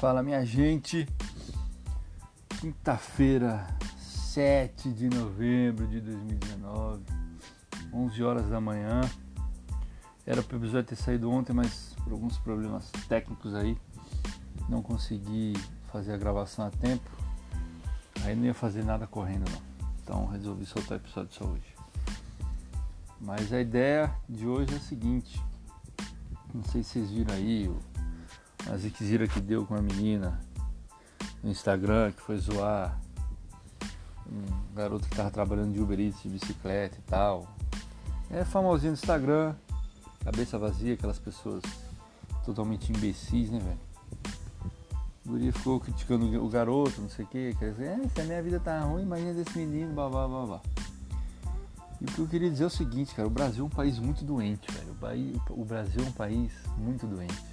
Fala minha gente, quinta-feira, 7 de novembro de 2019, 11 horas da manhã. Era para o episódio ter saído ontem, mas por alguns problemas técnicos aí, não consegui fazer a gravação a tempo. Aí não ia fazer nada correndo não. Então resolvi soltar o episódio só hoje. Mas a ideia de hoje é a seguinte. Não sei se vocês viram aí a ziquezira que deu com a menina no Instagram, que foi zoar um garoto que tava trabalhando de Uber Eats, de bicicleta e tal. É famosinho no Instagram, cabeça vazia, aquelas pessoas totalmente imbecis, né, velho? O Guri ficou criticando o garoto, não sei o que, quer dizer, é, se a minha vida tá ruim, imagina desse menino, blá blá. E o que eu queria dizer é o seguinte, cara, o Brasil é um país muito doente, velho. O, Brasil é um país muito doente.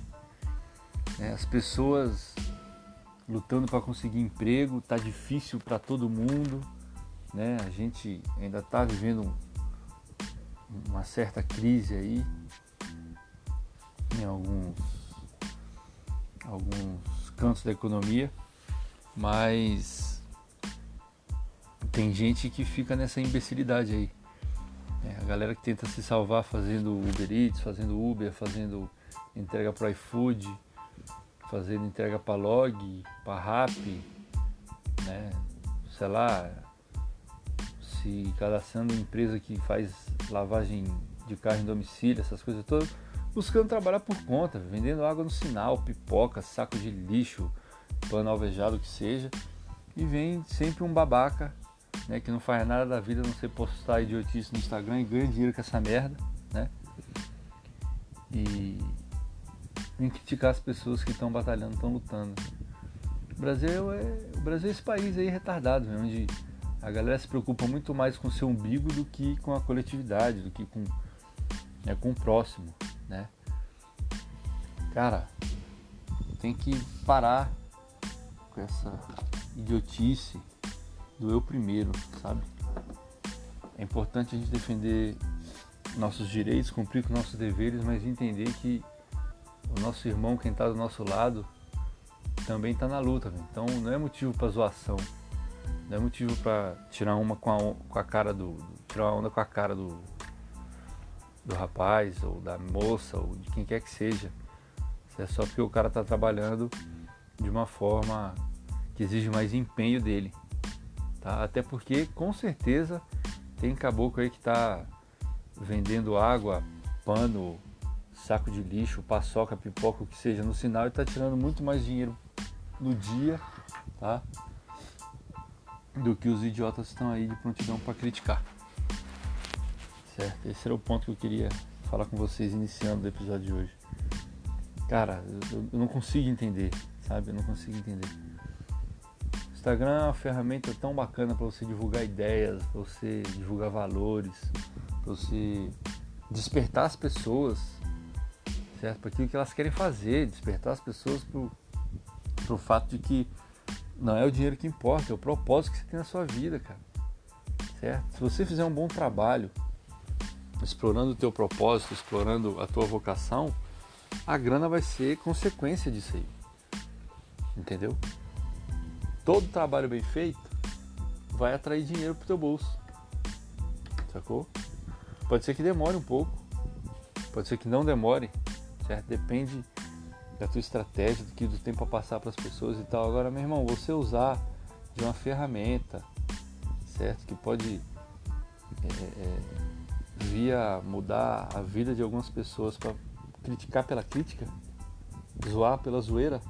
É, as pessoas lutando para conseguir emprego, tá difícil para todo mundo, né? A gente ainda tá vivendo uma certa crise aí em alguns alguns cantos da economia, mas tem gente que fica nessa imbecilidade aí. É, a galera que tenta se salvar fazendo Uber Eats, fazendo Uber, fazendo entrega para iFood, fazendo entrega para Log, para Rap, né? sei lá, se cadastrando em empresa que faz lavagem de carro em domicílio, essas coisas todas, buscando trabalhar por conta, vendendo água no sinal, pipoca, saco de lixo, pano alvejado que seja, e vem sempre um babaca né, que não faz nada da vida não ser postar idiotice no Instagram e ganha dinheiro com essa merda, né? E nem criticar as pessoas que estão batalhando, estão lutando. O Brasil é o Brasil é esse país aí retardado, né, onde a galera se preocupa muito mais com o seu umbigo do que com a coletividade, do que com, né, com o próximo, né? Cara, tem que parar com essa idiotice do eu primeiro, sabe? É importante a gente defender nossos direitos, cumprir com nossos deveres, mas entender que o nosso irmão, quem está do nosso lado, também está na luta. Então não é motivo para zoação, não é motivo para tirar uma com a, com a cara do, tirar uma onda com a cara do do rapaz ou da moça ou de quem quer que seja. É só porque o cara está trabalhando de uma forma que exige mais empenho dele. Tá? Até porque com certeza tem caboclo aí que está vendendo água, pano, saco de lixo, paçoca, pipoca, o que seja no sinal e está tirando muito mais dinheiro no dia, tá? Do que os idiotas estão aí de prontidão para criticar. Certo? Esse era o ponto que eu queria falar com vocês iniciando o episódio de hoje. Cara, eu, eu não consigo entender, sabe? Eu não consigo entender. Instagram é uma ferramenta tão bacana para você divulgar ideias, para você divulgar valores, para você despertar as pessoas, certo? Para aquilo que elas querem fazer, despertar as pessoas para o fato de que não é o dinheiro que importa, é o propósito que você tem na sua vida, cara. Certo? Se você fizer um bom trabalho, explorando o teu propósito, explorando a tua vocação, a grana vai ser consequência disso aí. Entendeu? todo trabalho bem feito vai atrair dinheiro para o teu bolso. Sacou? Pode ser que demore um pouco, pode ser que não demore, certo? Depende da tua estratégia, do que do tempo a passar para as pessoas e tal. Agora, meu irmão, você usar de uma ferramenta, certo? Que pode é, é, via mudar a vida de algumas pessoas para criticar pela crítica, zoar pela zoeira,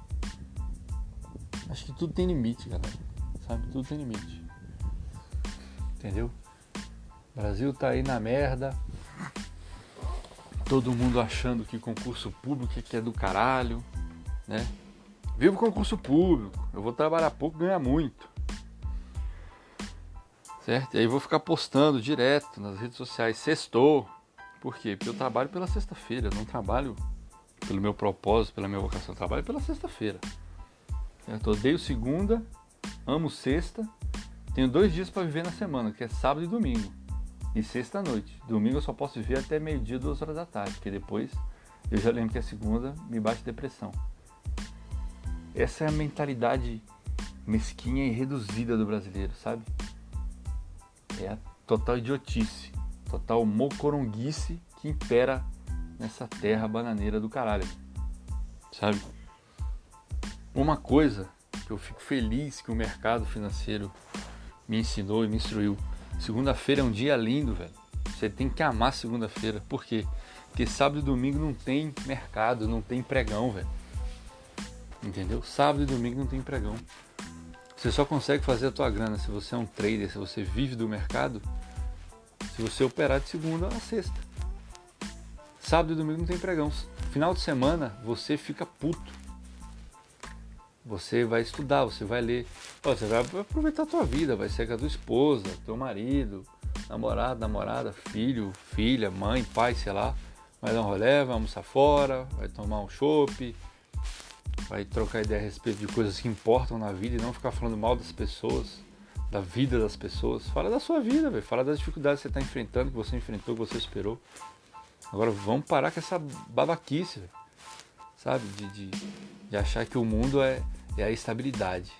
Acho que tudo tem limite, galera. Sabe? Tudo tem limite. Entendeu? O Brasil tá aí na merda. Todo mundo achando que concurso público é do caralho, né? Vivo concurso público. Eu vou trabalhar pouco, ganhar muito. Certo? E aí vou ficar postando direto nas redes sociais. Sextou. Por quê? Porque eu trabalho pela sexta-feira. não trabalho pelo meu propósito, pela minha vocação. Eu trabalho pela sexta-feira. Certo? Odeio segunda, amo sexta. Tenho dois dias para viver na semana, que é sábado e domingo. E sexta noite. Domingo eu só posso viver até meio-dia, duas horas da tarde, porque depois eu já lembro que a segunda me bate depressão. essa é a mentalidade mesquinha e reduzida do brasileiro, sabe? É a total idiotice, total mocoronguice que impera nessa terra bananeira do caralho. Sabe? Uma coisa que eu fico feliz que o mercado financeiro me ensinou e me instruiu. Segunda-feira é um dia lindo, velho. Você tem que amar segunda-feira. Por quê? Porque sábado e domingo não tem mercado, não tem pregão, velho. Entendeu? Sábado e domingo não tem pregão. Você só consegue fazer a tua grana se você é um trader, se você vive do mercado, se você operar de segunda a sexta. Sábado e domingo não tem pregão. Final de semana você fica puto. Você vai estudar, você vai ler. Você vai aproveitar a tua vida, vai ser com a tua esposa, teu marido, namorado, namorada, filho, filha, mãe, pai, sei lá. Vai dar um rolê, vai almoçar fora, vai tomar um chopp, vai trocar ideia a respeito de coisas que importam na vida e não ficar falando mal das pessoas, da vida das pessoas. Fala da sua vida, velho. Fala das dificuldades que você está enfrentando, que você enfrentou, que você esperou. Agora vamos parar com essa babaquice, véio. sabe? De, de, de, achar que o mundo é, é a estabilidade.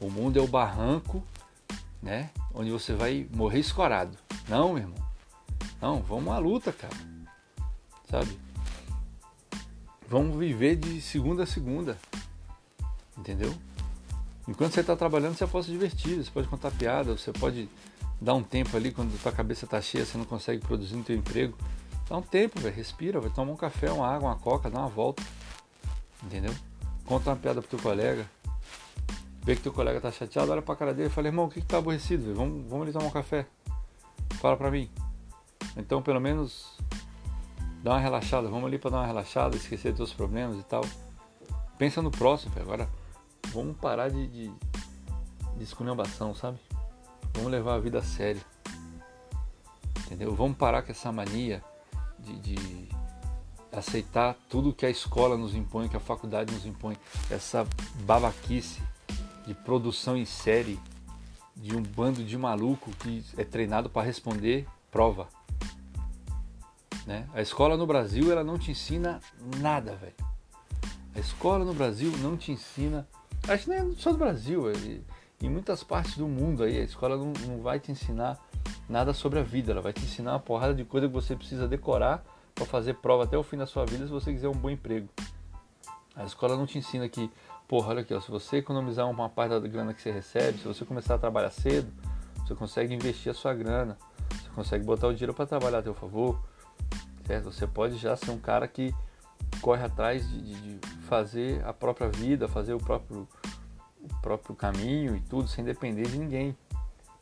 O mundo é o barranco, né? Onde você vai morrer escorado. Não, meu irmão. Não, vamos à luta, cara. Sabe? Vamos viver de segunda a segunda. Entendeu? Enquanto você está trabalhando, você pode se divertir, você pode contar piada, você pode dar um tempo ali quando tua cabeça está cheia, você não consegue produzir no teu emprego. Dá um tempo, respira, vai tomar um café, uma água, uma coca, dá uma volta. Entendeu? Conta uma piada pro teu colega. Vê que teu colega tá chateado, olha pra cara dele e fala, irmão, o que, que tá aborrecido? Vamos, vamos ali tomar um café. Fala pra mim. Então pelo menos dá uma relaxada, vamos ali para dar uma relaxada, esquecer dos seus problemas e tal. Pensa no próximo, agora vamos parar de, de, de esculhambação, sabe? Vamos levar a vida a sério. Entendeu? Vamos parar com essa mania de, de aceitar tudo que a escola nos impõe, que a faculdade nos impõe. Essa babaquice de produção em série de um bando de maluco que é treinado para responder prova. Né? A escola no Brasil ela não te ensina nada, velho. A escola no Brasil não te ensina. Acho que nem é só do Brasil, é, em muitas partes do mundo aí a escola não, não vai te ensinar nada sobre a vida. Ela vai te ensinar uma porrada de coisa que você precisa decorar para fazer prova até o fim da sua vida se você quiser um bom emprego. A escola não te ensina que, porra, olha aqui, ó, se você economizar uma parte da grana que você recebe, se você começar a trabalhar cedo, você consegue investir a sua grana, você consegue botar o dinheiro para trabalhar a teu favor, certo? Você pode já ser um cara que corre atrás de, de, de fazer a própria vida, fazer o próprio, o próprio caminho e tudo, sem depender de ninguém.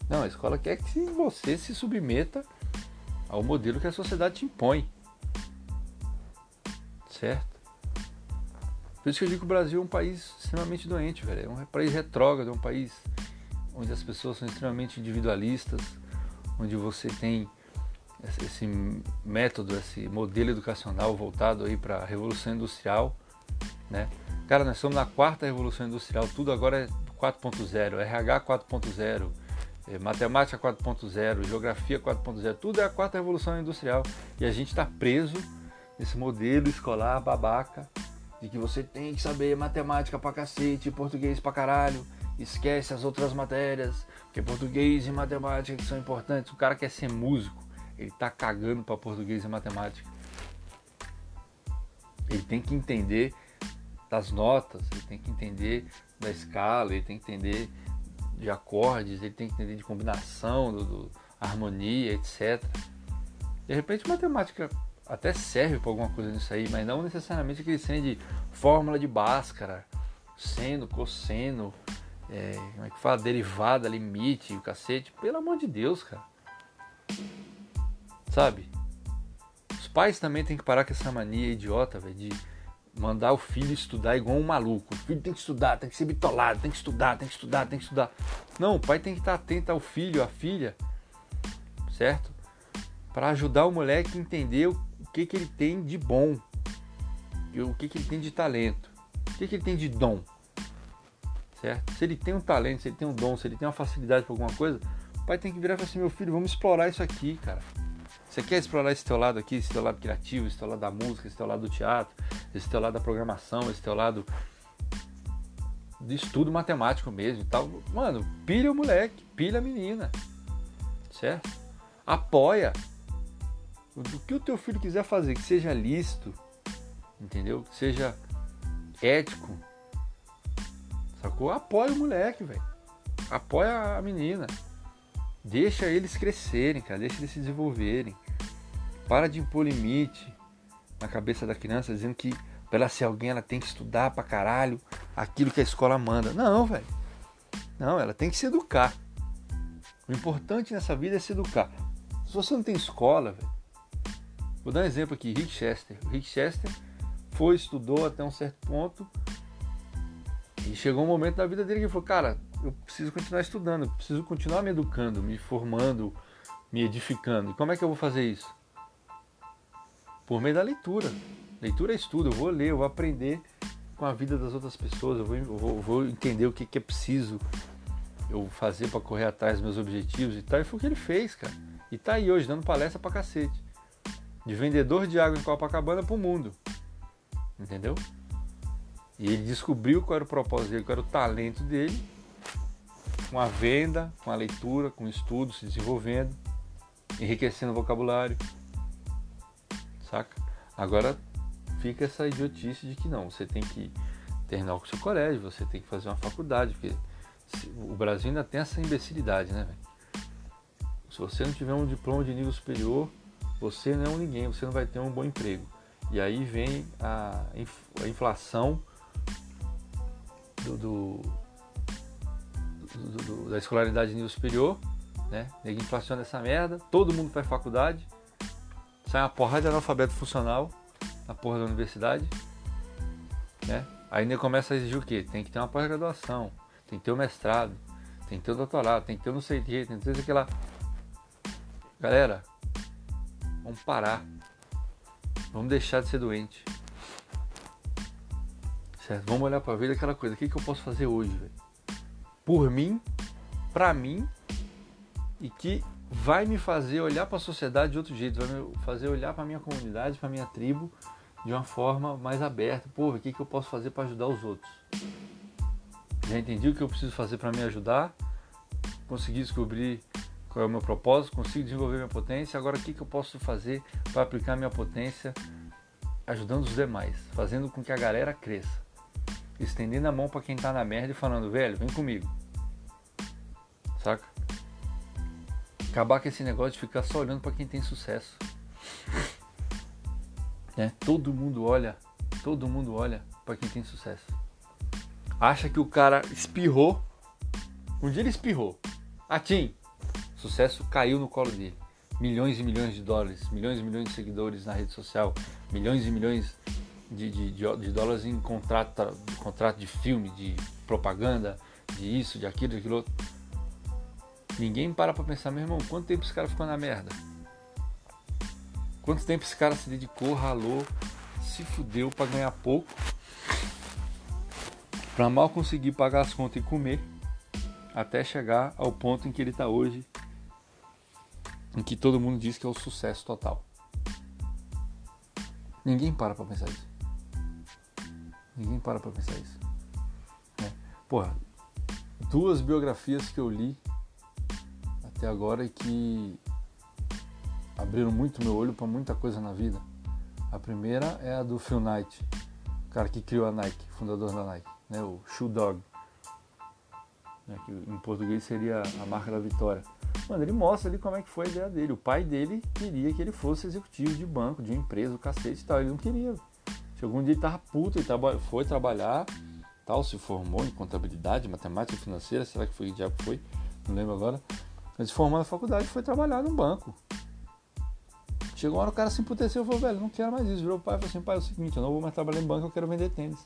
Não, a escola quer que você se submeta ao modelo que a sociedade te impõe. Certo? Por isso que eu digo que o Brasil é um país extremamente doente, velho. É um país retrógrado, é um país onde as pessoas são extremamente individualistas, onde você tem esse método, esse modelo educacional voltado aí para a revolução industrial, né? Cara, nós estamos na quarta revolução industrial, tudo agora é 4.0, RH 4.0, é, matemática 4.0, geografia 4.0, tudo é a quarta revolução industrial e a gente está preso nesse modelo escolar babaca de que você tem que saber matemática pra cacete, português pra caralho, esquece as outras matérias, porque português e matemática são importantes. O cara quer ser músico, ele tá cagando para português e matemática. Ele tem que entender das notas, ele tem que entender da escala, ele tem que entender de acordes, ele tem que entender de combinação, do, do harmonia, etc. De repente, matemática até serve para alguma coisa nisso aí, mas não necessariamente aquele sendo de fórmula de Bhaskara, seno, cosseno, é, como é que fala, derivada, limite, o cacete. Pelo amor de Deus, cara. Sabe? Os pais também têm que parar com essa mania idiota, velho, de mandar o filho estudar igual um maluco. O filho tem que estudar, tem que ser bitolado, tem que estudar, tem que estudar, tem que estudar. Não, o pai tem que estar atento ao filho, à filha, certo? Para ajudar o moleque a entender o que, que ele tem de bom, o que, que ele tem de talento, o que, que ele tem de dom, certo? Se ele tem um talento, se ele tem um dom, se ele tem uma facilidade para alguma coisa, o pai tem que virar e falar assim: meu filho, vamos explorar isso aqui, cara. Você quer explorar esse teu lado aqui, esse teu lado criativo, esse teu lado da música, esse teu lado do teatro, esse teu lado da programação, esse teu lado de estudo matemático mesmo e tal. Mano, pilha o moleque, pilha a menina. Certo? Apoia. O que o teu filho quiser fazer, que seja lícito, entendeu? Que seja ético. Sacou? Apoia o moleque, velho. Apoia a menina. Deixa eles crescerem, cara. Deixa eles se desenvolverem. Para de impor limite na cabeça da criança, dizendo que pra ela ser alguém ela tem que estudar pra caralho aquilo que a escola manda. Não, velho. Não, ela tem que se educar. O importante nessa vida é se educar. Se você não tem escola, velho. Vou dar um exemplo aqui, Rick Chester. O Rick Chester foi, estudou até um certo ponto. E chegou um momento da vida dele que ele falou, cara, eu preciso continuar estudando, eu preciso continuar me educando, me formando, me edificando. E como é que eu vou fazer isso? Por meio da leitura. Leitura é estudo, eu vou ler, eu vou aprender com a vida das outras pessoas, eu vou, eu vou, vou entender o que, que é preciso eu fazer para correr atrás dos meus objetivos e tal. E foi o que ele fez, cara. E tá aí hoje, dando palestra pra cacete. De vendedor de água em Copacabana pro mundo. Entendeu? E ele descobriu qual era o propósito dele, qual era o talento dele com a venda, com a leitura, com o estudo, se desenvolvendo, enriquecendo o vocabulário. Saca? Agora fica essa idiotice de que não, você tem que terminar o seu colégio, você tem que fazer uma faculdade, porque o Brasil ainda tem essa imbecilidade, né? Se você não tiver um diploma de nível superior, você não é um ninguém, você não vai ter um bom emprego. E aí vem a, inflação do, do do, da escolaridade de nível superior, né? Inflaciona essa merda, todo mundo faz faculdade, sai uma porrada de analfabeto funcional na porra da universidade, né? Aí nem começa a exigir o quê? Tem que ter uma pós-graduação, tem que ter o um mestrado, tem que ter o um doutorado, tem que ter um não sei o que, tem que ter aquela. Galera, vamos parar. Vamos deixar de ser doente. Certo? Vamos olhar pra vida aquela coisa. O que, que eu posso fazer hoje, por mim, para mim e que vai me fazer olhar para a sociedade de outro jeito, vai me fazer olhar para minha comunidade, para minha tribo de uma forma mais aberta. Porra, o que, que eu posso fazer para ajudar os outros? Já entendi o que eu preciso fazer para me ajudar, consegui descobrir qual é o meu propósito, consigo desenvolver minha potência. Agora, o que, que eu posso fazer para aplicar minha potência ajudando os demais, fazendo com que a galera cresça, estendendo a mão para quem está na merda e falando, velho, vem comigo saca? Acabar com esse negócio de ficar só olhando para quem tem sucesso. Né? Todo mundo olha, todo mundo olha para quem tem sucesso. Acha que o cara espirrou, um dia ele espirrou. Atim, sucesso caiu no colo dele. Milhões e milhões de dólares, milhões e milhões de seguidores na rede social, milhões e milhões de, de, de, de dólares em contrato, contrato de filme, de propaganda, de isso, de aquilo, de aquilo outro. Ninguém para pra pensar, meu irmão, quanto tempo esse cara ficou na merda? Quanto tempo esse cara se dedicou, ralou, se fudeu para ganhar pouco, para mal conseguir pagar as contas e comer, até chegar ao ponto em que ele está hoje, em que todo mundo diz que é o sucesso total. Ninguém para pra pensar isso. Ninguém para pra pensar isso. É. Porra, duas biografias que eu li até agora e que abriram muito meu olho para muita coisa na vida. A primeira é a do Phil Knight, o cara que criou a Nike, fundador da Nike, né, o Shoe Dog, né, que em português seria a marca da vitória. Mano, ele mostra ali como é que foi a ideia dele. O pai dele queria que ele fosse executivo de banco, de empresa, o cacete e tal. Ele não queria. Chegou um dia ele tava puto, ele traba foi trabalhar, tal, se formou em contabilidade, matemática financeira, será que foi o diabo foi? Não lembro agora. Ele se formou na faculdade e foi trabalhar num banco. Chegou uma hora o cara se emputeceu e falou, velho, não quero mais isso. Virou o pai e falou assim, pai, é o seguinte, eu não vou mais trabalhar em banco, eu quero vender tênis.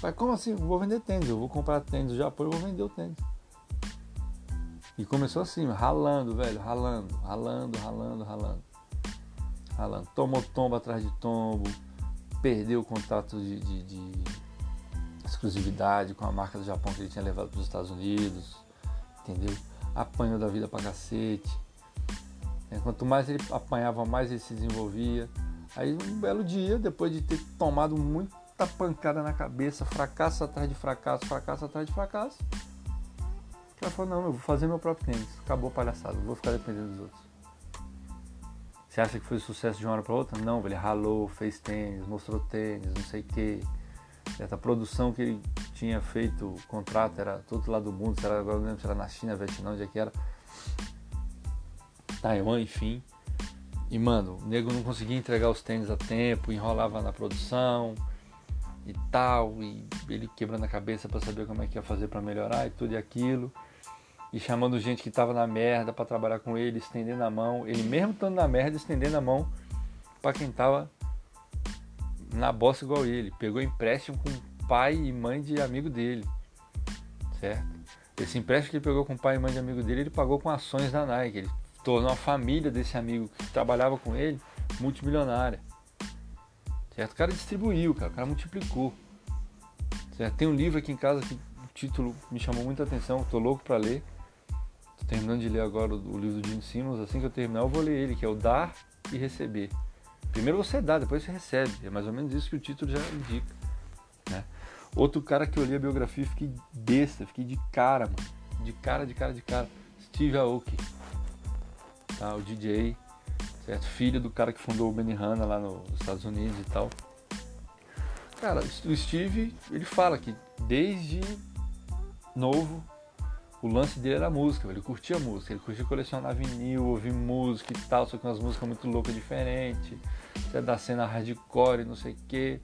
Pai, como assim? Vou vender tênis, eu vou comprar tênis do Japão e vou vender o tênis. E começou assim, ralando, velho, ralando, ralando, ralando, ralando. Ralando. Tomou tombo atrás de tombo, perdeu o contato de, de, de exclusividade com a marca do Japão que ele tinha levado para os Estados Unidos, entendeu? apanhou da vida pra cacete. É, quanto mais ele apanhava, mais ele se desenvolvia. Aí um belo dia, depois de ter tomado muito puta pancada na cabeça, fracasso atrás de fracasso, fracasso atrás de fracasso. Cara falou, não, eu vou fazer meu próprio tênis. Acabou a palhaçada, vou ficar dependendo dos outros. Você acha que foi sucesso de uma hora para outra? Não, ele ralou, fez tênis, mostrou tênis, não sei o quê. Certa produção que ele tinha feito, o contrato era todo lá do mundo, se era, agora não lembro se era na China, Vietnã, onde é que era. Taiwan, enfim. E, mano, o nego não conseguia entregar os tênis a tempo, enrolava na produção e tal, e ele quebrando a cabeça para saber como é que ia fazer para melhorar e tudo e aquilo. E chamando gente que tava na merda para trabalhar com ele, estendendo a mão, ele mesmo estando na merda, estendendo a mão para quem tava na bosta igual ele. Pegou empréstimo com pai e mãe de amigo dele, certo? Esse empréstimo que ele pegou com pai e mãe de amigo dele, ele pagou com ações da Nike. Ele tornou a família desse amigo que trabalhava com ele multimilionária. Certo? O cara distribuiu, cara, o cara multiplicou. Certo? Tem um livro aqui em casa que o título me chamou muita atenção, tô louco para ler. Terminando de ler agora o livro do Gene Simmons, assim que eu terminar eu vou ler ele, que é o Dar e Receber. Primeiro você dá, depois você recebe. É mais ou menos isso que o título já indica. Né? Outro cara que eu li a biografia fiquei besta, fiquei de cara, mano. De cara, de cara, de cara. Steve Aoki tá? o DJ, certo? filho do cara que fundou o Benihana lá nos Estados Unidos e tal. Cara, o Steve, ele fala que desde novo o lance dele era música, ele curtia música, ele curtia colecionar vinil, ouvir música e tal, só que umas músicas muito loucas, diferentes, é da cena hardcore, não sei o que.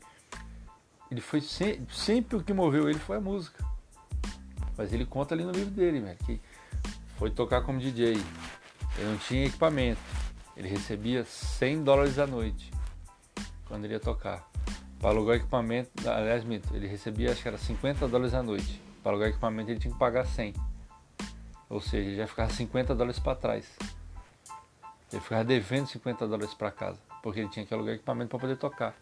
Ele foi sempre, sempre o que moveu ele foi a música. Mas ele conta ali no livro dele, velho, que foi tocar como DJ, ele não tinha equipamento. Ele recebia 100 dólares a noite quando ele ia tocar. Para alugar equipamento, aliás, ele recebia acho que era 50 dólares a noite. Para alugar equipamento ele tinha que pagar 100. Ou seja, ele já ficava 50 dólares para trás. Ele ficava devendo 50 dólares para casa, porque ele tinha que alugar equipamento para poder tocar.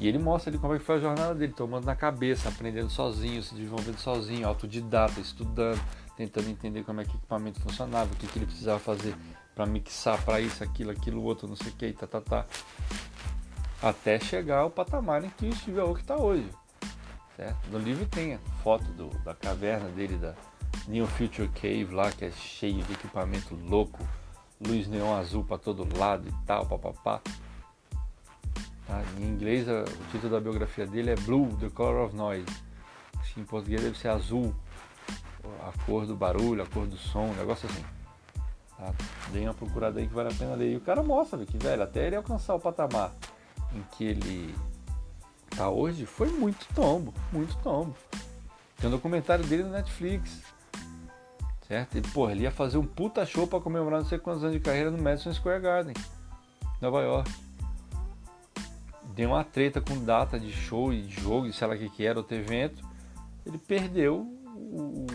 E ele mostra ali como é que foi a jornada dele, tomando na cabeça, aprendendo sozinho, se desenvolvendo sozinho, autodidata, estudando, tentando entender como é que o equipamento funcionava, o que, que ele precisava fazer para mixar para isso, aquilo, aquilo, outro, não sei o que, tá, tá, tá. Até chegar ao patamar em que o Steve Aoki está hoje. Certo? No livro tem a foto do, da caverna dele, da New Future Cave lá, que é cheio de equipamento louco, luz neon azul para todo lado e tal, papapá. Tá? Em inglês, o título da biografia dele é Blue, The Color of Noise. Acho que em português deve ser azul, a cor do barulho, a cor do som, um negócio assim. Tá? Dei uma procurada aí que vale a pena ler. E o cara mostra que, velho, até ele alcançar o patamar em que ele tá hoje, foi muito tombo, muito tombo. Tem um documentário dele no Netflix. Certo? Ele, porra, ele ia fazer um puta show para comemorar não sei quantos anos de carreira no Madison Square Garden, Nova York. Deu uma treta com data de show e jogo, e sei lá o que, que era, outro evento. Ele perdeu o,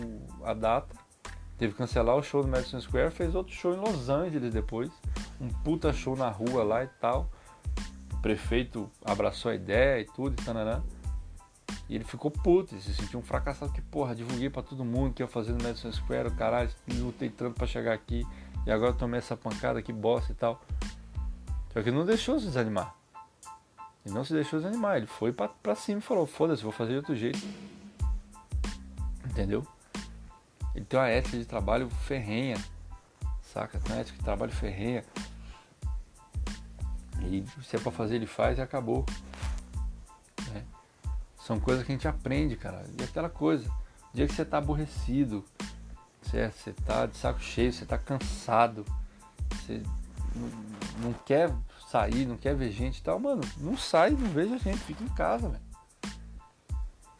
a data, teve que cancelar o show no Madison Square, fez outro show em Los Angeles depois, um puta show na rua lá e tal. O prefeito abraçou a ideia e tudo, e tananã. E ele ficou puto, ele se sentiu um fracassado que, porra, divulguei para todo mundo que ia fazer no Madison Square, caralho, lutei tanto para chegar aqui e agora tomei essa pancada, que bosta e tal. Só que não deixou se desanimar. Ele não se deixou desanimar, ele foi pra, cima e falou, foda-se, vou fazer de outro jeito. Entendeu? Ele tem uma ética de trabalho ferrenha, saca? Tem uma ética de trabalho ferrenha. E se é pra fazer, ele faz e acabou. São coisas que a gente aprende, cara. E aquela coisa, o dia que você tá aborrecido, certo? Você tá de saco cheio, você tá cansado, você não, não quer sair, não quer ver gente e tal, mano, não sai, não veja gente, fica em casa, velho.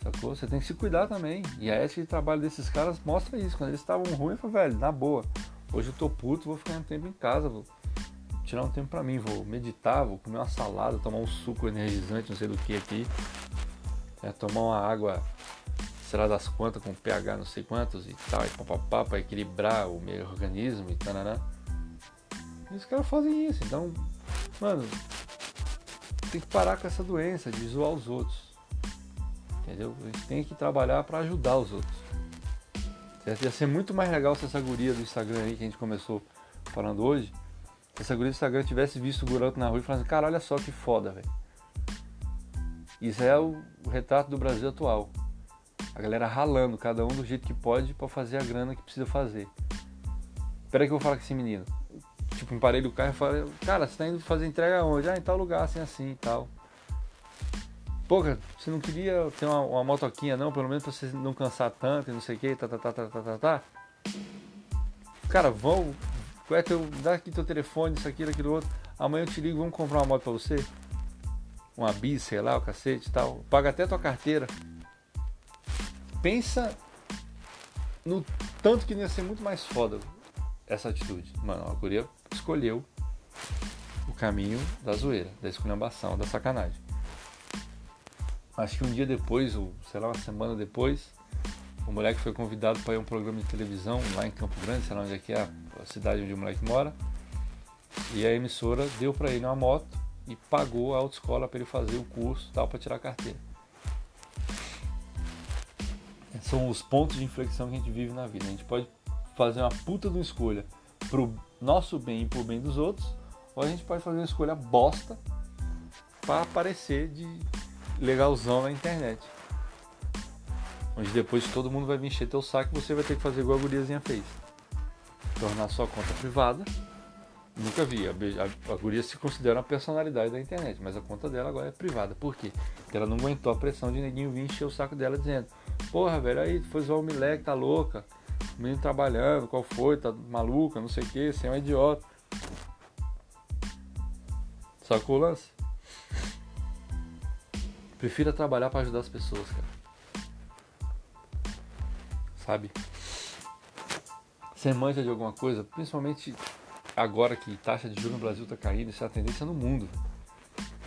Sacou? Você tem que se cuidar também. E a ética de trabalho desses caras mostra isso. Quando eles estavam ruins, eu falei, velho, na boa. Hoje eu tô puto, vou ficar um tempo em casa, vou tirar um tempo pra mim, vou meditar, vou comer uma salada, tomar um suco energizante, não sei do que aqui. É, tomar uma água, será das quantas, com pH não sei quantos e tal, e papapá, pra equilibrar o meu organismo e tal. E os caras fazem isso, então, mano, tem que parar com essa doença de zoar os outros. Entendeu? A gente tem que trabalhar para ajudar os outros. Ia ser muito mais legal se essa guria do Instagram aí que a gente começou falando hoje, se essa guria do Instagram tivesse visto o Guroto na rua e falasse, cara, olha só que foda, velho. Isso é o, retrato do Brasil atual. A galera ralando, cada um do jeito que pode para fazer a grana que precisa fazer. Espera que eu vou falar com esse menino. Tipo, parei do carro e falei, cara, você tá indo fazer entrega onde? Ah, em tal lugar, assim, assim e tal. Pô, cara, você não queria ter uma, uma motoquinha não, pelo menos pra você não cansar tanto e não sei o que, tá, tá, tá, tá, tá, tá, tá. Cara, vão, qual é teu, dá aqui teu telefone, isso, aquilo, aquilo outro. Amanhã eu te ligo, vamos comprar uma moto pra você. Uma bis, sei lá, o cacete e tal. Paga até tua carteira. Pensa no tanto que ia ser muito mais foda essa atitude. Mano, a guria escolheu o caminho da zoeira, da esculhambação, da sacanagem. Acho que um dia depois, ou sei lá, uma semana depois, o moleque foi convidado para ir a um programa de televisão lá em Campo Grande, sei lá onde é que é a cidade onde o moleque mora. E a emissora deu para ele uma moto e pagou a autoescola para ele fazer o curso tal para tirar a carteira. São os pontos de inflexão que a gente vive na vida. A gente pode fazer uma puta de uma escolha pro nosso bem e pro bem dos outros, ou a gente pode fazer uma escolha bosta para aparecer de legalzão na internet. Onde depois todo mundo vai vir encher teu saco e você vai ter que fazer igual a guriazinha fez. Tornar sua conta privada. Nunca vi. A, a, a guria se considera uma personalidade da internet, mas a conta dela agora é privada. Por quê? Porque ela não aguentou a pressão de neguinho vir encher o saco dela dizendo: Porra, velho, aí foi zoar o moleque, tá louca. O menino trabalhando, qual foi? Tá maluca, não sei o que, você é um idiota. Sacou o lance? Prefira trabalhar para ajudar as pessoas, cara. Sabe? Você manja de alguma coisa, principalmente agora que taxa de juros no Brasil tá caindo, isso é a tendência no mundo.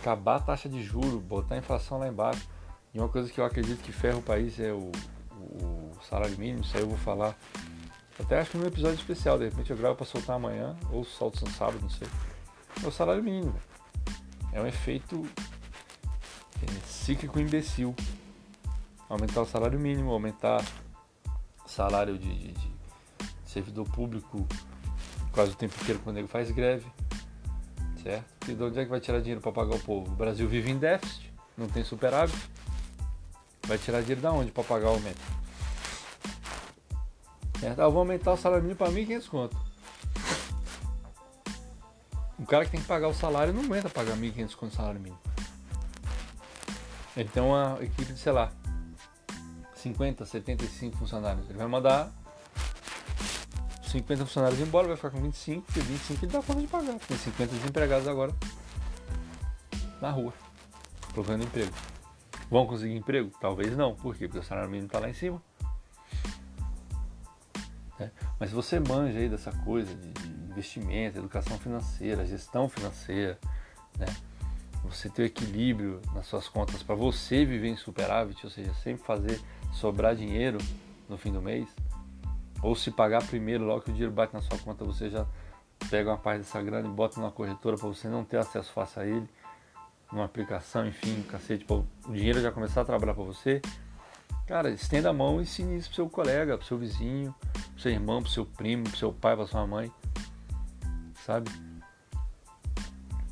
Acabar a taxa de juros, botar a inflação lá embaixo. E uma coisa que eu acredito que ferra o país é o, o salário mínimo, isso aí eu vou falar. Até acho que num episódio especial, de repente eu gravo para soltar amanhã, ou solto no sábado, não sei. É o salário mínimo. É um efeito é, cíclico imbecil. Aumentar o salário mínimo, aumentar salário de, de, de servidor público quase o tempo inteiro quando ele faz greve. Certo? E de onde é que vai tirar dinheiro para pagar o povo? O Brasil vive em déficit, não tem superávit. Vai tirar dinheiro da onde para pagar o aumento? Certo? Ah, eu vou aumentar o salário mínimo para 1.500 conto. O cara que tem que pagar o salário não aguenta pagar 1.500 conto de salário mínimo. Tem uma equipe de, sei lá, 50, 75 funcionários. Ele vai mandar 50 funcionários embora, vai ficar com 25, porque 25 ele dá conta de pagar. Tem 50 desempregados agora na rua, procurando emprego. Vão conseguir emprego? Talvez não. Por quê? Porque o salário mínimo está lá em cima. É. Mas se você manja aí dessa coisa de, de investimento, educação financeira, gestão financeira, né? você ter equilíbrio nas suas contas para você viver em superávit, ou seja, sempre fazer sobrar dinheiro no fim do mês, ou se pagar primeiro, logo que o dinheiro bate na sua conta, você já pega uma parte dessa grana e bota numa corretora para você não ter acesso fácil a ele, numa aplicação, enfim, cacete, para o dinheiro já começar a trabalhar para você. Cara, estenda a mão e ensine isso pro seu colega, pro seu vizinho, pro seu irmão, pro seu primo, pro seu pai, pra sua mãe. Sabe?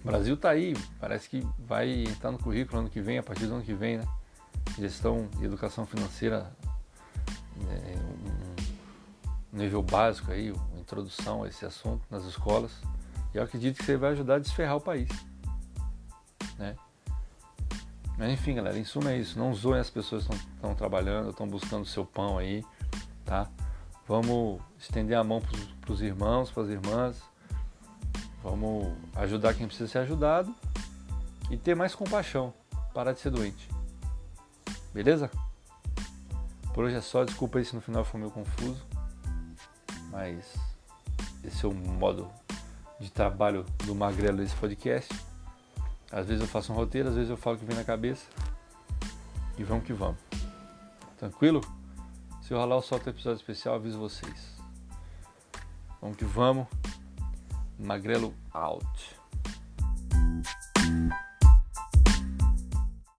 O Brasil tá aí, parece que vai entrar no currículo ano que vem, a partir do ano que vem, né? Gestão e educação financeira, é, nível básico aí, uma introdução a esse assunto nas escolas. E eu acredito que você vai ajudar a desferrar o país, né? Mas enfim, galera, em suma é isso. Não zoem as pessoas que estão trabalhando, estão buscando o seu pão aí, tá? Vamos estender a mão para os irmãos, para as irmãs, Vamos ajudar quem precisa ser ajudado e ter mais compaixão. Parar de ser doente. Beleza? Por hoje é só. Desculpa aí se no final foi meio confuso. Mas esse é o modo de trabalho do Magrelo desse podcast. Às vezes eu faço um roteiro, às vezes eu falo o que vem na cabeça. E vamos que vamos. Tranquilo? Se eu rolar o solto episódio especial, aviso vocês. Vamos que vamos. Magrelo out.